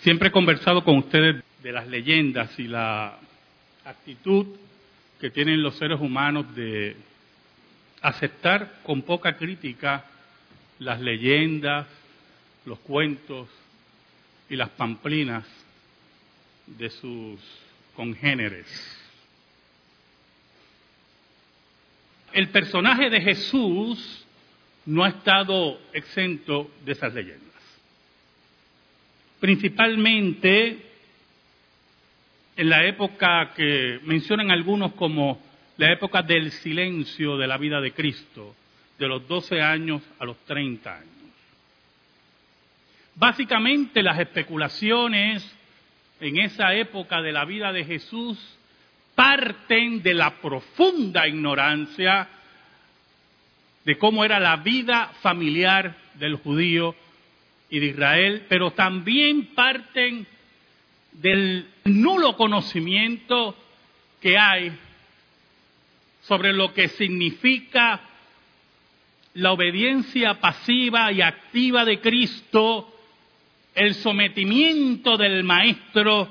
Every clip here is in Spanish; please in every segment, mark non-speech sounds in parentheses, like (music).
Siempre he conversado con ustedes de las leyendas y la actitud que tienen los seres humanos de aceptar con poca crítica las leyendas, los cuentos y las pamplinas de sus congéneres. El personaje de Jesús no ha estado exento de esas leyendas. Principalmente en la época que mencionan algunos como la época del silencio de la vida de Cristo, de los 12 años a los 30 años. Básicamente las especulaciones en esa época de la vida de Jesús parten de la profunda ignorancia de cómo era la vida familiar del judío y de Israel, pero también parten del nulo conocimiento que hay sobre lo que significa la obediencia pasiva y activa de Cristo, el sometimiento del Maestro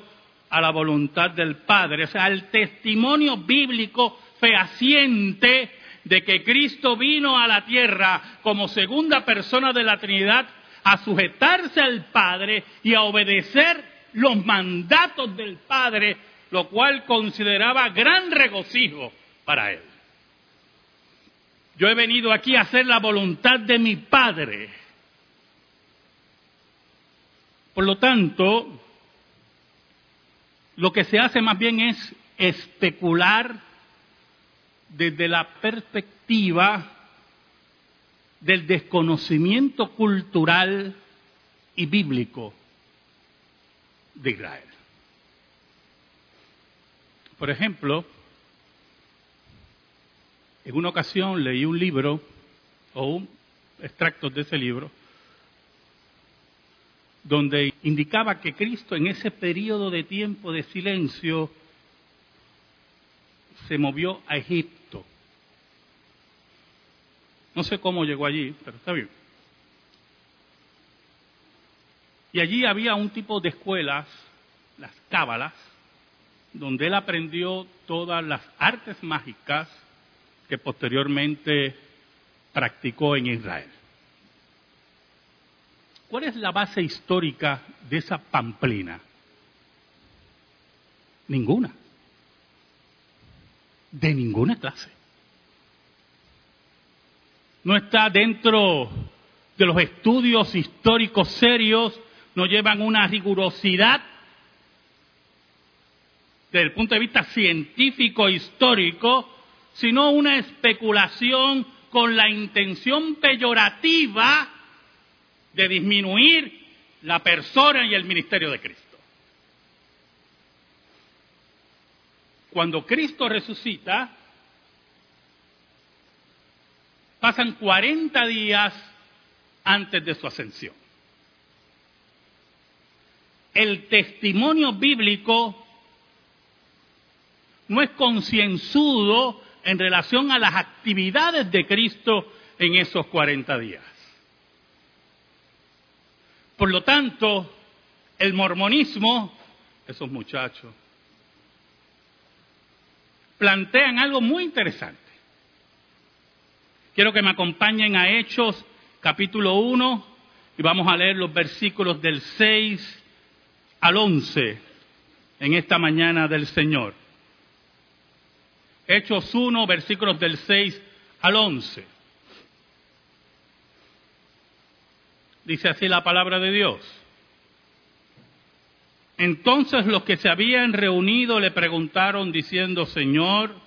a la voluntad del Padre, o sea, el testimonio bíblico fehaciente de que Cristo vino a la tierra como segunda persona de la Trinidad a sujetarse al Padre y a obedecer los mandatos del Padre, lo cual consideraba gran regocijo para él. Yo he venido aquí a hacer la voluntad de mi Padre. Por lo tanto, lo que se hace más bien es especular desde la perspectiva del desconocimiento cultural y bíblico de Israel. Por ejemplo, en una ocasión leí un libro o un extracto de ese libro donde indicaba que Cristo en ese periodo de tiempo de silencio se movió a Egipto. No sé cómo llegó allí, pero está bien. Y allí había un tipo de escuelas, las cábalas, donde él aprendió todas las artes mágicas que posteriormente practicó en Israel. ¿Cuál es la base histórica de esa pamplina? Ninguna. De ninguna clase. No está dentro de los estudios históricos serios, no llevan una rigurosidad desde el punto de vista científico histórico, sino una especulación con la intención peyorativa de disminuir la persona y el ministerio de Cristo. Cuando Cristo resucita, pasan 40 días antes de su ascensión. El testimonio bíblico no es concienzudo en relación a las actividades de Cristo en esos 40 días. Por lo tanto, el mormonismo, esos muchachos, plantean algo muy interesante. Quiero que me acompañen a Hechos capítulo 1 y vamos a leer los versículos del 6 al 11 en esta mañana del Señor. Hechos 1, versículos del 6 al 11. Dice así la palabra de Dios. Entonces los que se habían reunido le preguntaron diciendo, Señor,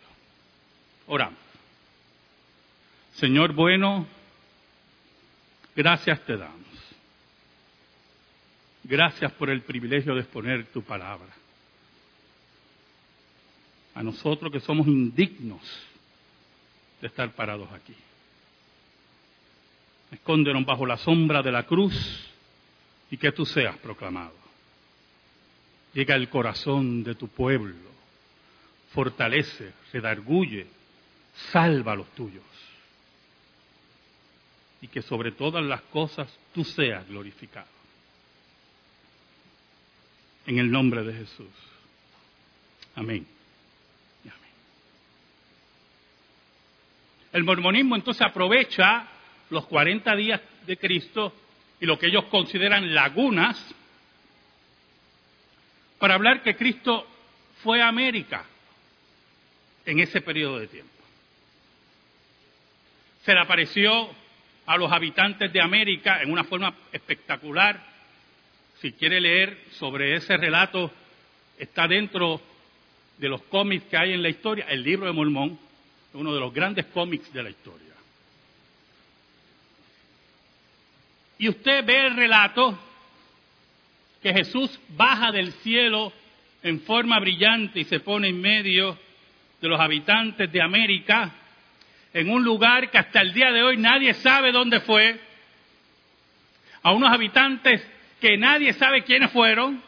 Oramos. Señor bueno, gracias te damos. Gracias por el privilegio de exponer tu palabra. A nosotros que somos indignos de estar parados aquí. Escóndenos bajo la sombra de la cruz y que tú seas proclamado. Llega al corazón de tu pueblo, fortalece, redarguye, salva a los tuyos. Y que sobre todas las cosas tú seas glorificado. En el nombre de Jesús. Amén. amén. El mormonismo entonces aprovecha los 40 días de Cristo y lo que ellos consideran lagunas para hablar que Cristo fue a América en ese periodo de tiempo. Se le apareció a los habitantes de América en una forma espectacular. Si quiere leer sobre ese relato, está dentro de los cómics que hay en la historia, el libro de Mormón, uno de los grandes cómics de la historia. Y usted ve el relato que Jesús baja del cielo en forma brillante y se pone en medio de los habitantes de América, en un lugar que hasta el día de hoy nadie sabe dónde fue, a unos habitantes que nadie sabe quiénes fueron,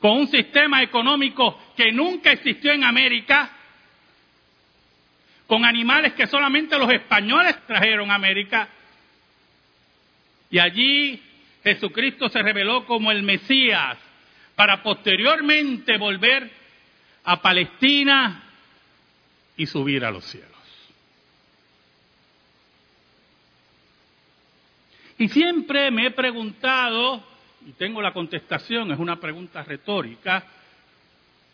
con un sistema económico que nunca existió en América, con animales que solamente los españoles trajeron a América, y allí Jesucristo se reveló como el Mesías para posteriormente volver a Palestina y subir a los cielos. Y siempre me he preguntado, y tengo la contestación, es una pregunta retórica,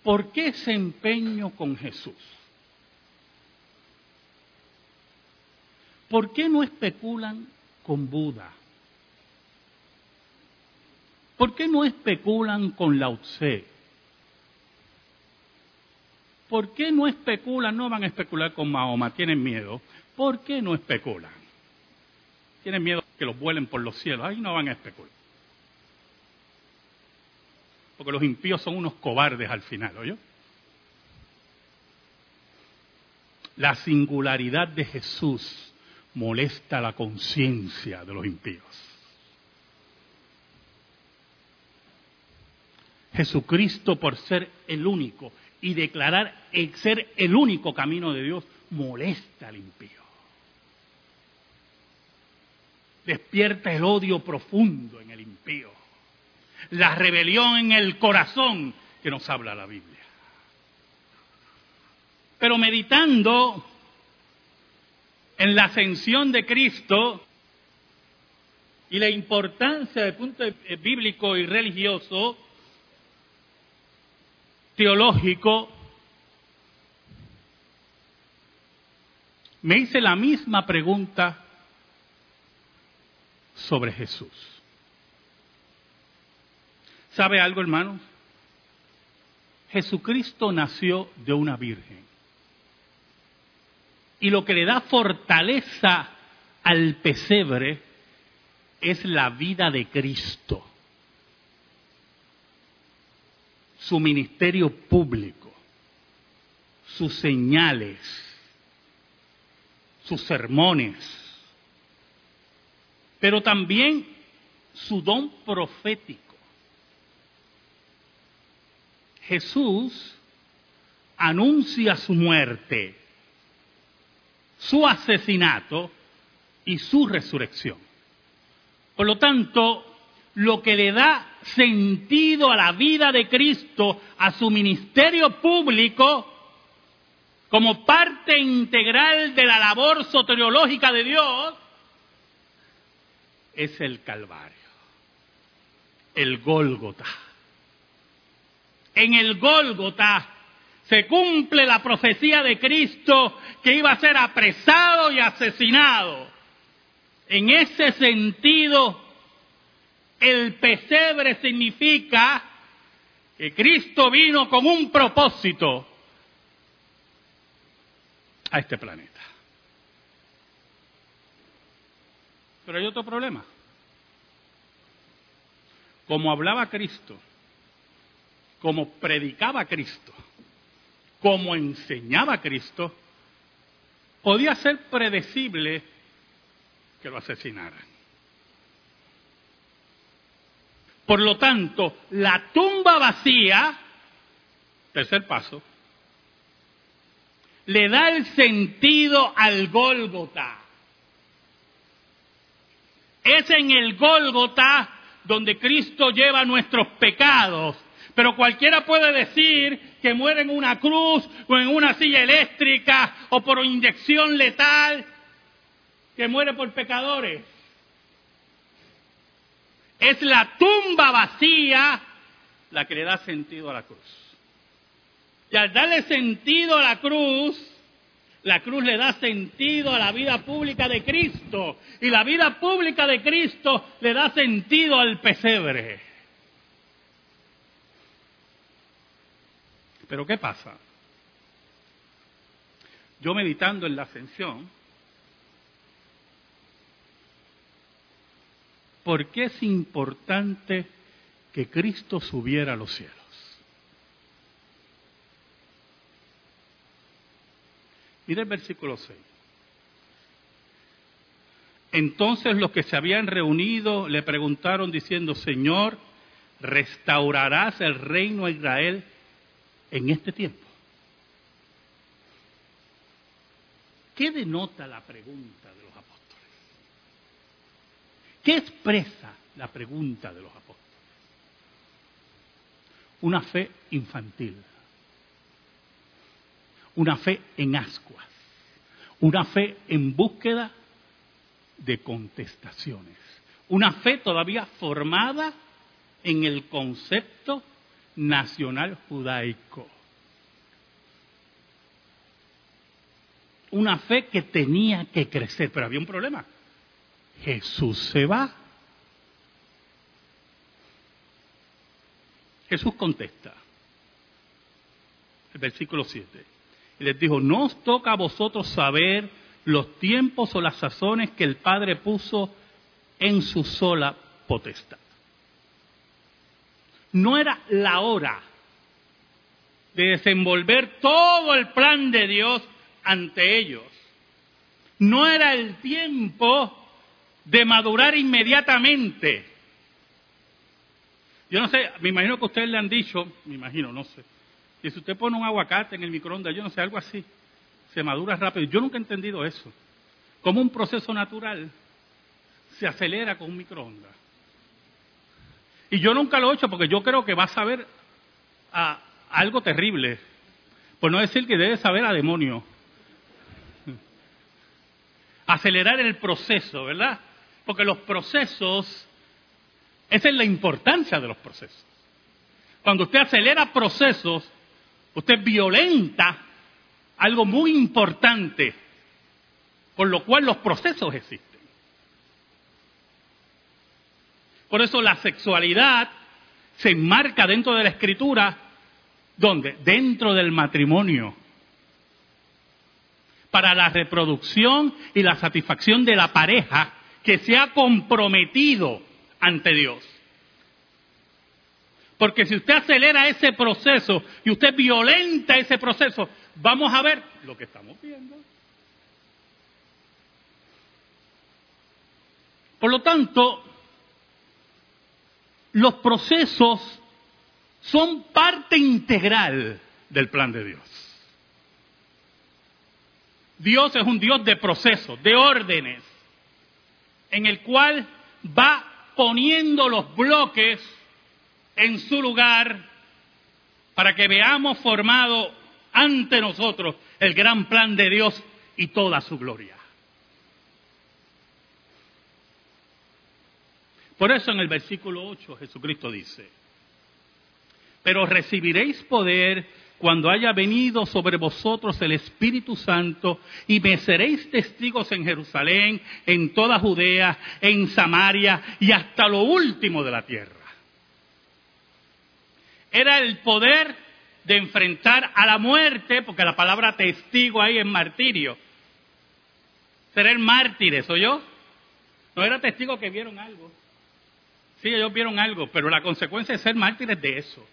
¿por qué ese empeño con Jesús? ¿Por qué no especulan con Buda? ¿Por qué no especulan con la Tse? ¿Por qué no especulan? No van a especular con Mahoma, tienen miedo. ¿Por qué no especulan? Tienen miedo que los vuelen por los cielos. Ahí no van a especular. Porque los impíos son unos cobardes al final, ¿oyó? La singularidad de Jesús molesta la conciencia de los impíos. Jesucristo por ser el único y declarar el ser el único camino de Dios molesta al impío. Despierta el odio profundo en el impío, la rebelión en el corazón que nos habla la Biblia. Pero meditando en la ascensión de Cristo y la importancia del punto bíblico y religioso, teológico, me hice la misma pregunta sobre Jesús. ¿Sabe algo, hermanos? Jesucristo nació de una virgen. Y lo que le da fortaleza al pesebre es la vida de Cristo. su ministerio público, sus señales, sus sermones, pero también su don profético. Jesús anuncia su muerte, su asesinato y su resurrección. Por lo tanto, lo que le da sentido a la vida de Cristo, a su ministerio público, como parte integral de la labor soteriológica de Dios, es el Calvario, el Gólgota. en el Gólgota se cumple la profecía de Cristo que iba a ser apresado y asesinado. En ese sentido, el pesebre significa que Cristo vino con un propósito a este planeta. Pero hay otro problema. Como hablaba Cristo, como predicaba Cristo, como enseñaba Cristo, podía ser predecible que lo asesinaran. Por lo tanto, la tumba vacía, tercer paso, le da el sentido al Gólgota. Es en el Gólgota donde Cristo lleva nuestros pecados. Pero cualquiera puede decir que muere en una cruz o en una silla eléctrica o por inyección letal, que muere por pecadores. Es la tumba vacía la que le da sentido a la cruz. Y al darle sentido a la cruz, la cruz le da sentido a la vida pública de Cristo. Y la vida pública de Cristo le da sentido al pesebre. Pero ¿qué pasa? Yo meditando en la ascensión, ¿por qué es importante que Cristo subiera a los cielos? Mire el versículo 6. Entonces los que se habían reunido le preguntaron diciendo, Señor, ¿restaurarás el reino a Israel en este tiempo? ¿Qué denota la pregunta de los apóstoles? ¿Qué expresa la pregunta de los apóstoles? Una fe infantil una fe en ascuas, una fe en búsqueda de contestaciones, una fe todavía formada en el concepto nacional judaico. Una fe que tenía que crecer, pero había un problema. Jesús se va. Jesús contesta. El versículo 7 les dijo, no os toca a vosotros saber los tiempos o las sazones que el Padre puso en su sola potestad. No era la hora de desenvolver todo el plan de Dios ante ellos. No era el tiempo de madurar inmediatamente. Yo no sé, me imagino que ustedes le han dicho, me imagino, no sé, y si usted pone un aguacate en el microondas, yo no sé, algo así, se madura rápido. Yo nunca he entendido eso. Como un proceso natural se acelera con un microondas. Y yo nunca lo he hecho porque yo creo que va a saber a algo terrible. Por no decir que debe saber a demonio. Acelerar el proceso, ¿verdad? Porque los procesos, esa es la importancia de los procesos. Cuando usted acelera procesos, Usted violenta algo muy importante, por lo cual los procesos existen. Por eso la sexualidad se enmarca dentro de la escritura, ¿dónde? Dentro del matrimonio. Para la reproducción y la satisfacción de la pareja que se ha comprometido ante Dios. Porque si usted acelera ese proceso y usted violenta ese proceso, vamos a ver lo que estamos viendo. Por lo tanto, los procesos son parte integral del plan de Dios. Dios es un Dios de procesos, de órdenes, en el cual va poniendo los bloques en su lugar para que veamos formado ante nosotros el gran plan de Dios y toda su gloria. Por eso en el versículo 8 Jesucristo dice, pero recibiréis poder cuando haya venido sobre vosotros el Espíritu Santo y me seréis testigos en Jerusalén, en toda Judea, en Samaria y hasta lo último de la tierra. Era el poder de enfrentar a la muerte, porque la palabra testigo ahí es martirio. Ser mártires, ¿o yo? No era testigo que vieron algo. Sí, ellos vieron algo, pero la consecuencia de ser mártires de eso.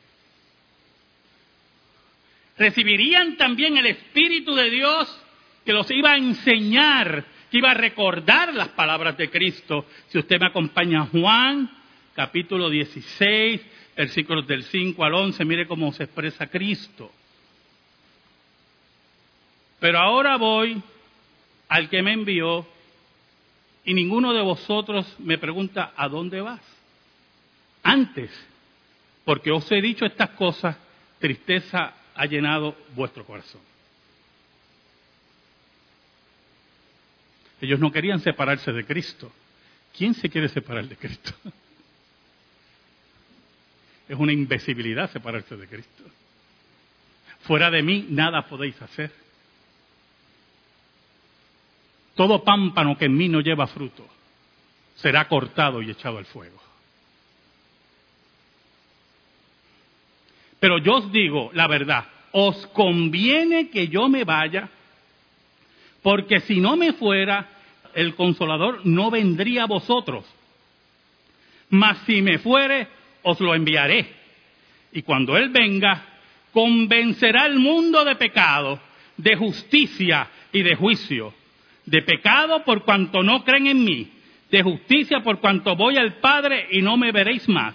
Recibirían también el Espíritu de Dios que los iba a enseñar, que iba a recordar las palabras de Cristo. Si usted me acompaña Juan, capítulo 16, versículos del 5 al 11, mire cómo se expresa Cristo. Pero ahora voy al que me envió y ninguno de vosotros me pregunta, ¿a dónde vas? Antes, porque os he dicho estas cosas, tristeza ha llenado vuestro corazón. Ellos no querían separarse de Cristo. ¿Quién se quiere separar de Cristo? (laughs) Es una invisibilidad separarse de Cristo. Fuera de mí nada podéis hacer. Todo pámpano que en mí no lleva fruto será cortado y echado al fuego. Pero yo os digo la verdad, os conviene que yo me vaya, porque si no me fuera, el consolador no vendría a vosotros. Mas si me fuere, os lo enviaré. Y cuando Él venga, convencerá al mundo de pecado, de justicia y de juicio. De pecado por cuanto no creen en mí, de justicia por cuanto voy al Padre y no me veréis más,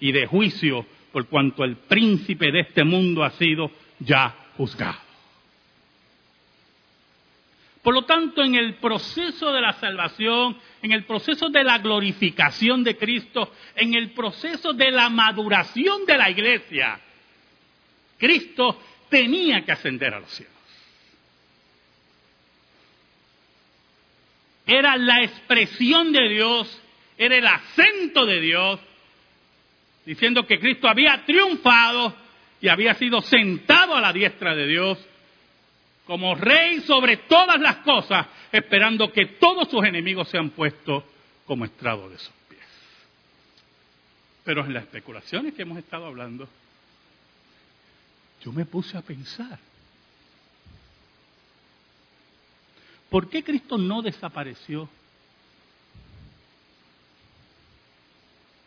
y de juicio por cuanto el príncipe de este mundo ha sido ya juzgado. Por lo tanto, en el proceso de la salvación, en el proceso de la glorificación de Cristo, en el proceso de la maduración de la iglesia, Cristo tenía que ascender a los cielos. Era la expresión de Dios, era el acento de Dios, diciendo que Cristo había triunfado y había sido sentado a la diestra de Dios como rey sobre todas las cosas, esperando que todos sus enemigos sean puestos como estrado de sus pies. Pero en las especulaciones que hemos estado hablando, yo me puse a pensar, ¿por qué Cristo no desapareció?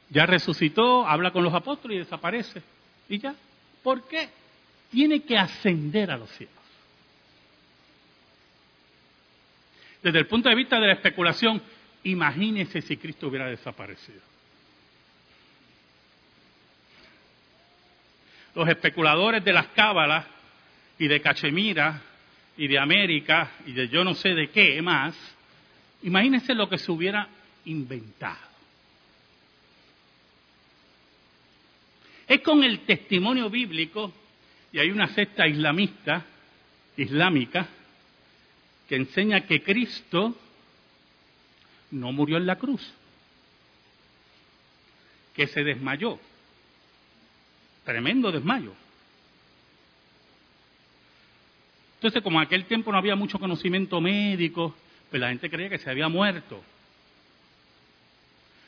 Ya resucitó, habla con los apóstoles y desaparece. ¿Y ya? ¿Por qué? Tiene que ascender a los cielos. Desde el punto de vista de la especulación, imagínese si Cristo hubiera desaparecido. Los especuladores de las cábalas y de Cachemira y de América y de yo no sé de qué más, imagínense lo que se hubiera inventado. Es con el testimonio bíblico, y hay una secta islamista, islámica, que enseña que Cristo no murió en la cruz, que se desmayó. Tremendo desmayo. Entonces, como en aquel tiempo no había mucho conocimiento médico, pues la gente creía que se había muerto.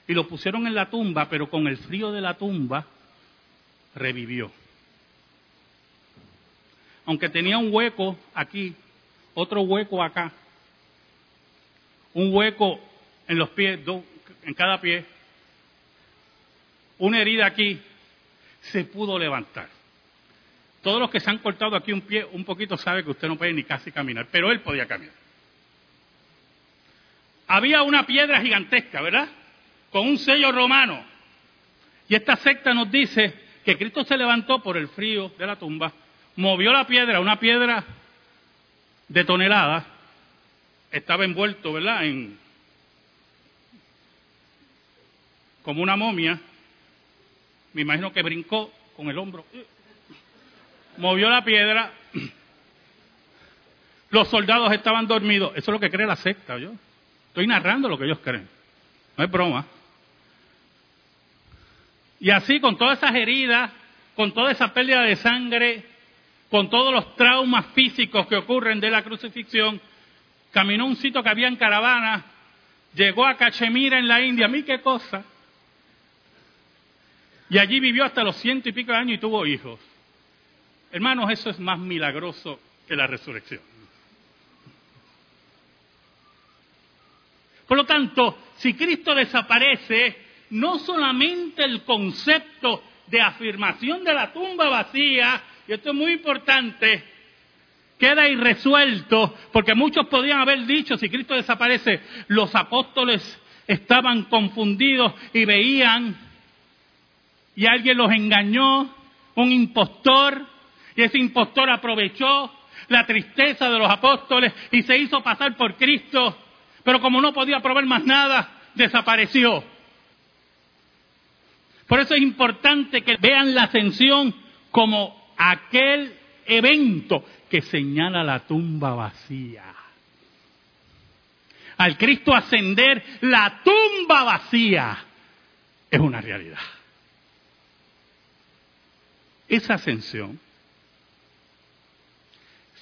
Y lo pusieron en la tumba, pero con el frío de la tumba revivió. Aunque tenía un hueco aquí otro hueco acá, un hueco en los pies, en cada pie, una herida aquí, se pudo levantar. Todos los que se han cortado aquí un pie un poquito saben que usted no puede ni casi caminar, pero él podía caminar. Había una piedra gigantesca, ¿verdad? Con un sello romano. Y esta secta nos dice que Cristo se levantó por el frío de la tumba, movió la piedra, una piedra de toneladas, estaba envuelto, ¿verdad?, en como una momia, me imagino que brincó con el hombro, movió la piedra, los soldados estaban dormidos, eso es lo que cree la secta, yo. Estoy narrando lo que ellos creen, no es broma. Y así con todas esas heridas, con toda esa pérdida de sangre, con todos los traumas físicos que ocurren de la crucifixión, caminó un sitio que había en caravana, llegó a Cachemira en la India, a mí qué cosa. Y allí vivió hasta los ciento y pico de años y tuvo hijos. Hermanos, eso es más milagroso que la resurrección. Por lo tanto, si Cristo desaparece, no solamente el concepto de afirmación de la tumba vacía, y esto es muy importante, queda irresuelto, porque muchos podrían haber dicho, si Cristo desaparece, los apóstoles estaban confundidos y veían, y alguien los engañó, un impostor, y ese impostor aprovechó la tristeza de los apóstoles y se hizo pasar por Cristo, pero como no podía probar más nada, desapareció. Por eso es importante que vean la ascensión como aquel evento que señala la tumba vacía. Al Cristo ascender, la tumba vacía es una realidad. Esa ascensión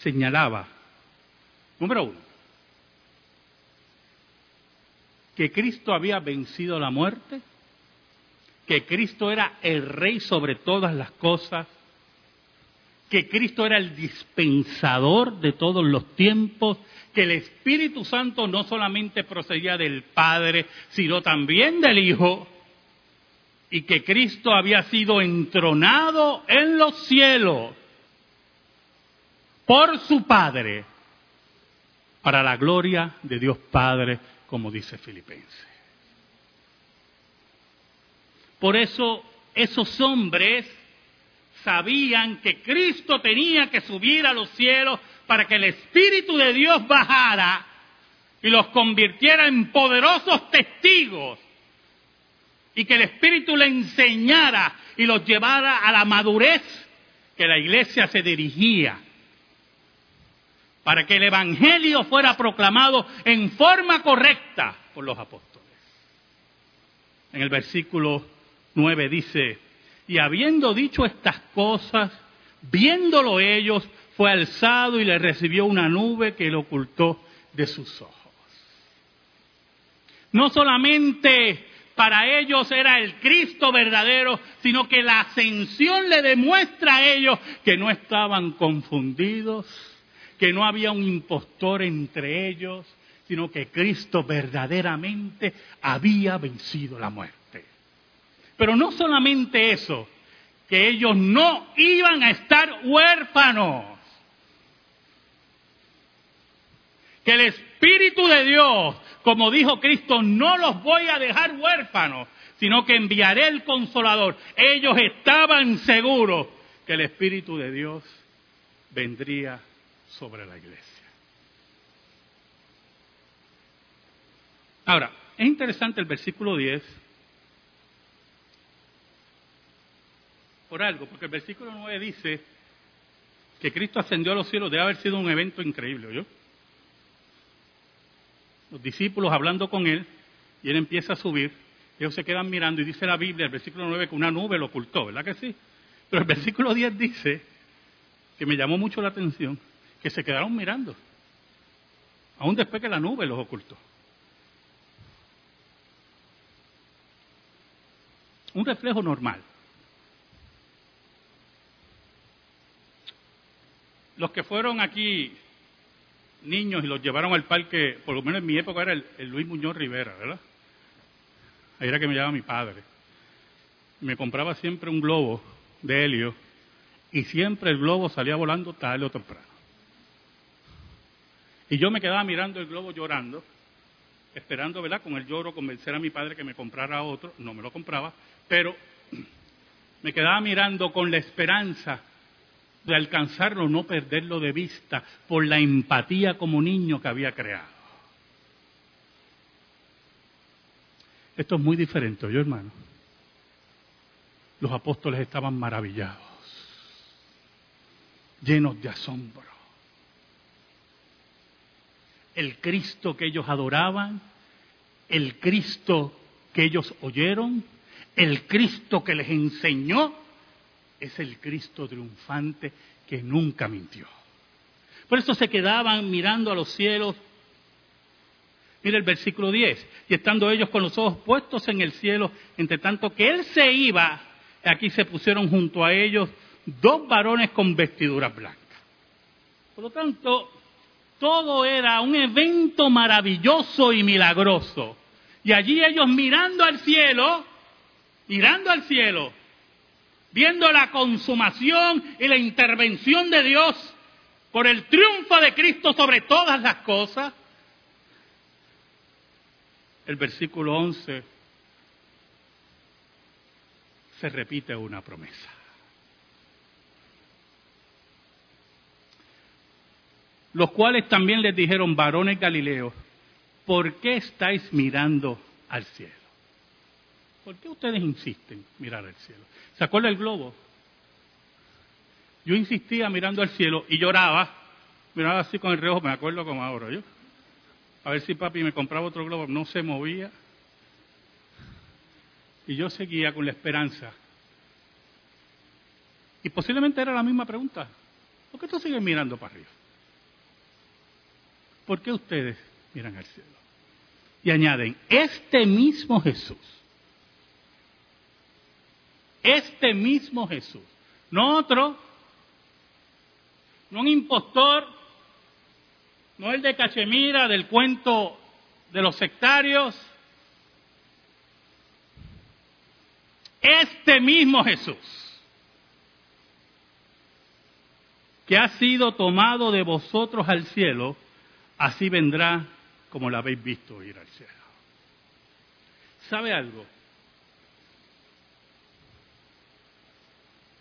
señalaba, número uno, que Cristo había vencido la muerte, que Cristo era el rey sobre todas las cosas, que Cristo era el dispensador de todos los tiempos, que el Espíritu Santo no solamente procedía del Padre, sino también del Hijo, y que Cristo había sido entronado en los cielos por su Padre, para la gloria de Dios Padre, como dice Filipenses. Por eso esos hombres sabían que Cristo tenía que subir a los cielos para que el Espíritu de Dios bajara y los convirtiera en poderosos testigos y que el Espíritu le enseñara y los llevara a la madurez que la iglesia se dirigía para que el Evangelio fuera proclamado en forma correcta por los apóstoles. En el versículo 9 dice, y habiendo dicho estas cosas, viéndolo ellos, fue alzado y le recibió una nube que lo ocultó de sus ojos. No solamente para ellos era el Cristo verdadero, sino que la ascensión le demuestra a ellos que no estaban confundidos, que no había un impostor entre ellos, sino que Cristo verdaderamente había vencido la muerte. Pero no solamente eso, que ellos no iban a estar huérfanos, que el Espíritu de Dios, como dijo Cristo, no los voy a dejar huérfanos, sino que enviaré el consolador. Ellos estaban seguros que el Espíritu de Dios vendría sobre la iglesia. Ahora, es interesante el versículo 10 por algo, porque el versículo 9 dice que Cristo ascendió a los cielos, debe haber sido un evento increíble, ¿yo? Los discípulos hablando con él, y él empieza a subir, ellos se quedan mirando, y dice la Biblia, el versículo 9, que una nube lo ocultó, ¿verdad que sí? Pero el versículo 10 dice, que me llamó mucho la atención, que se quedaron mirando, aún después que la nube los ocultó. Un reflejo normal. Los que fueron aquí niños y los llevaron al parque, por lo menos en mi época era el, Luis Muñoz Rivera, ¿verdad? Ahí era que me llevaba mi padre. Me compraba siempre un globo de helio y siempre el globo salía volando tarde o temprano. Y yo me quedaba mirando el globo llorando, esperando, ¿verdad? Con el lloro convencer a mi padre que me comprara otro, no me lo compraba, pero (clears throat) me quedaba mirando con la esperanza de alcanzarlo, no perderlo de vista por la empatía como niño que había creado. Esto es muy diferente, yo hermano. Los apóstoles estaban maravillados, llenos de asombro el Cristo que ellos adoraban, el Cristo que ellos oyeron, el Cristo que les enseñó, es el Cristo triunfante que nunca mintió. Por eso se quedaban mirando a los cielos. Mira el versículo 10. Y estando ellos con los ojos puestos en el cielo, entre tanto que él se iba, aquí se pusieron junto a ellos dos varones con vestiduras blancas. Por lo tanto, todo era un evento maravilloso y milagroso. Y allí ellos mirando al cielo, mirando al cielo, viendo la consumación y la intervención de Dios por el triunfo de Cristo sobre todas las cosas. El versículo 11 se repite una promesa. Los cuales también les dijeron, varones galileos, ¿por qué estáis mirando al cielo? ¿Por qué ustedes insisten en mirar al cielo? ¿Se acuerda el globo? Yo insistía mirando al cielo y lloraba, miraba así con el reojo, me acuerdo como ahora, yo. A ver si papi me compraba otro globo, no se movía. Y yo seguía con la esperanza. Y posiblemente era la misma pregunta. ¿Por qué tú sigues mirando para arriba? ¿Por qué ustedes miran al cielo? Y añaden, este mismo Jesús, este mismo Jesús, no otro, no un impostor, no el de Cachemira del cuento de los sectarios, este mismo Jesús, que ha sido tomado de vosotros al cielo, así vendrá como lo habéis visto ir al cielo. ¿Sabe algo?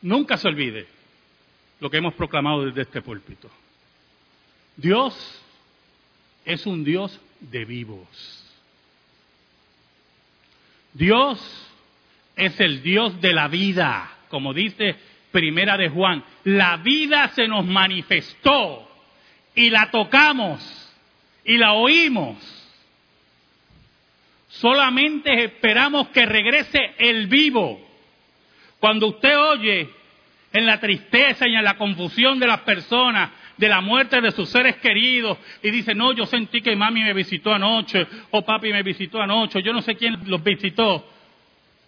Nunca se olvide lo que hemos proclamado desde este púlpito. Dios es un Dios de vivos. Dios es el Dios de la vida, como dice Primera de Juan. La vida se nos manifestó y la tocamos y la oímos. Solamente esperamos que regrese el vivo. Cuando usted oye en la tristeza y en la confusión de las personas, de la muerte de sus seres queridos, y dice, no, yo sentí que mami me visitó anoche, o papi me visitó anoche, yo no sé quién los visitó.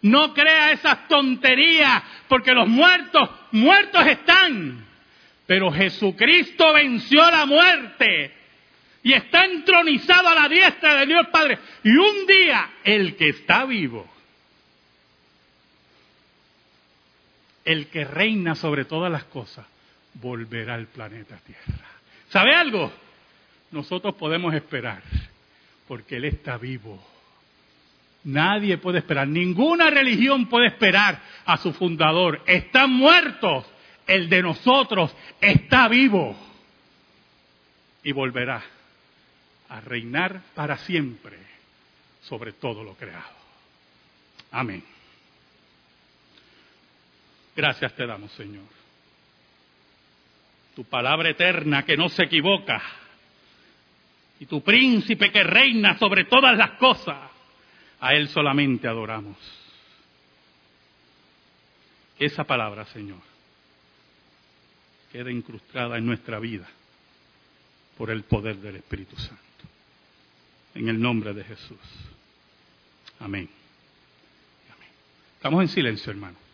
No crea esas tonterías, porque los muertos, muertos están. Pero Jesucristo venció la muerte y está entronizado a la diestra de Dios Padre. Y un día el que está vivo, el que reina sobre todas las cosas, volverá al planeta Tierra. ¿Sabe algo? Nosotros podemos esperar, porque Él está vivo Nadie puede esperar, ninguna religión puede esperar a su fundador. Están muertos, el de nosotros está vivo y volverá a reinar para siempre sobre todo lo creado. Amén. Gracias te damos, Señor. Tu palabra eterna que no se equivoca y tu príncipe que reina sobre todas las cosas a Él solamente adoramos. esa palabra, Señor, quede incrustada en nuestra vida por el poder del Espíritu Santo. En el nombre de Jesús. Amén. Amén. Estamos en silencio, hermano.